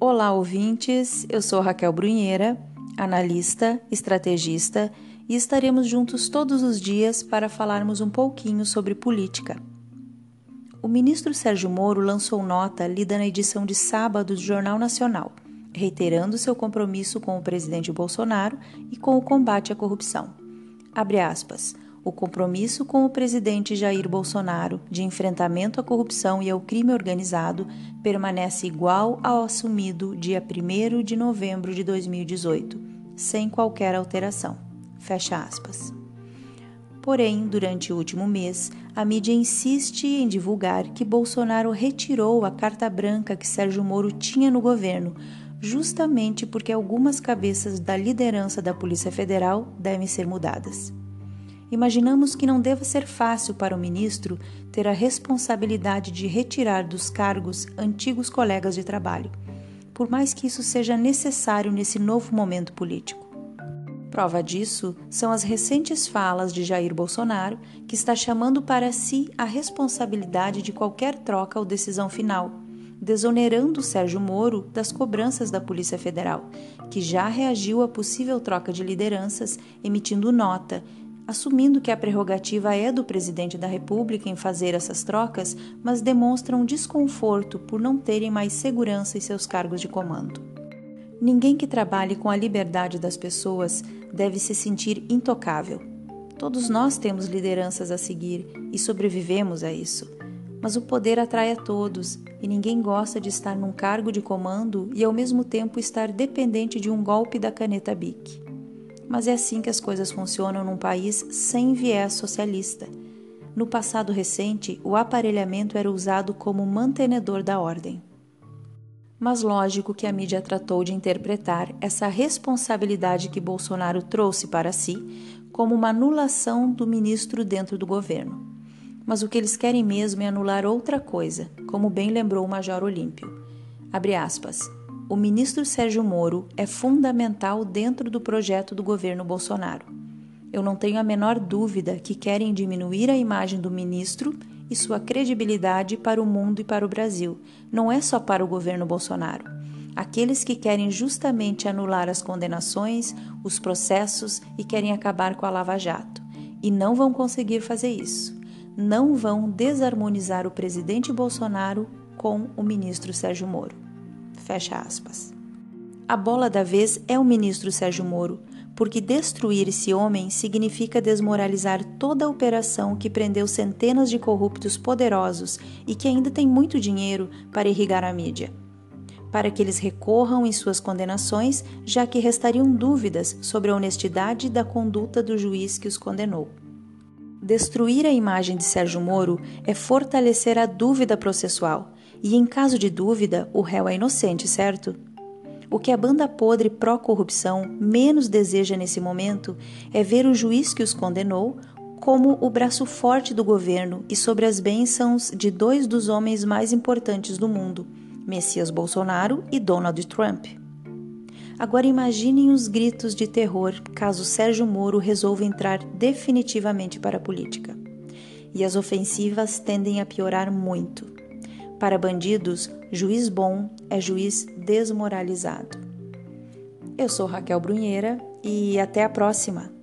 Olá, ouvintes. Eu sou Raquel Brunheira, analista, estrategista, e estaremos juntos todos os dias para falarmos um pouquinho sobre política. O ministro Sérgio Moro lançou nota lida na edição de sábado do Jornal Nacional, reiterando seu compromisso com o presidente Bolsonaro e com o combate à corrupção. Abre aspas o compromisso com o presidente Jair Bolsonaro de enfrentamento à corrupção e ao crime organizado permanece igual ao assumido dia 1 de novembro de 2018, sem qualquer alteração. Fecha aspas. Porém, durante o último mês, a mídia insiste em divulgar que Bolsonaro retirou a carta branca que Sérgio Moro tinha no governo, justamente porque algumas cabeças da liderança da Polícia Federal devem ser mudadas. Imaginamos que não deva ser fácil para o ministro ter a responsabilidade de retirar dos cargos antigos colegas de trabalho, por mais que isso seja necessário nesse novo momento político. Prova disso são as recentes falas de Jair Bolsonaro, que está chamando para si a responsabilidade de qualquer troca ou decisão final, desonerando Sérgio Moro das cobranças da Polícia Federal, que já reagiu à possível troca de lideranças, emitindo nota assumindo que a prerrogativa é do presidente da República em fazer essas trocas, mas demonstram desconforto por não terem mais segurança em seus cargos de comando. Ninguém que trabalhe com a liberdade das pessoas deve se sentir intocável. Todos nós temos lideranças a seguir e sobrevivemos a isso. Mas o poder atrai a todos e ninguém gosta de estar num cargo de comando e ao mesmo tempo estar dependente de um golpe da caneta BIC mas é assim que as coisas funcionam num país sem viés socialista. No passado recente, o aparelhamento era usado como mantenedor da ordem. Mas lógico que a mídia tratou de interpretar essa responsabilidade que Bolsonaro trouxe para si como uma anulação do ministro dentro do governo. Mas o que eles querem mesmo é anular outra coisa, como bem lembrou o Major Olímpio. Abre aspas o ministro Sérgio Moro é fundamental dentro do projeto do governo Bolsonaro. Eu não tenho a menor dúvida que querem diminuir a imagem do ministro e sua credibilidade para o mundo e para o Brasil, não é só para o governo Bolsonaro. Aqueles que querem justamente anular as condenações, os processos e querem acabar com a Lava Jato. E não vão conseguir fazer isso. Não vão desarmonizar o presidente Bolsonaro com o ministro Sérgio Moro. Fecha aspas. A bola da vez é o ministro Sérgio Moro, porque destruir esse homem significa desmoralizar toda a operação que prendeu centenas de corruptos poderosos e que ainda tem muito dinheiro para irrigar a mídia. Para que eles recorram em suas condenações, já que restariam dúvidas sobre a honestidade da conduta do juiz que os condenou. Destruir a imagem de Sérgio Moro é fortalecer a dúvida processual e em caso de dúvida, o réu é inocente, certo? O que a banda podre pró-corrupção menos deseja nesse momento é ver o juiz que os condenou como o braço forte do governo e sobre as bênçãos de dois dos homens mais importantes do mundo, Messias Bolsonaro e Donald Trump. Agora imaginem os gritos de terror caso Sérgio Moro resolva entrar definitivamente para a política. E as ofensivas tendem a piorar muito. Para bandidos, juiz bom é juiz desmoralizado. Eu sou Raquel Brunheira e até a próxima!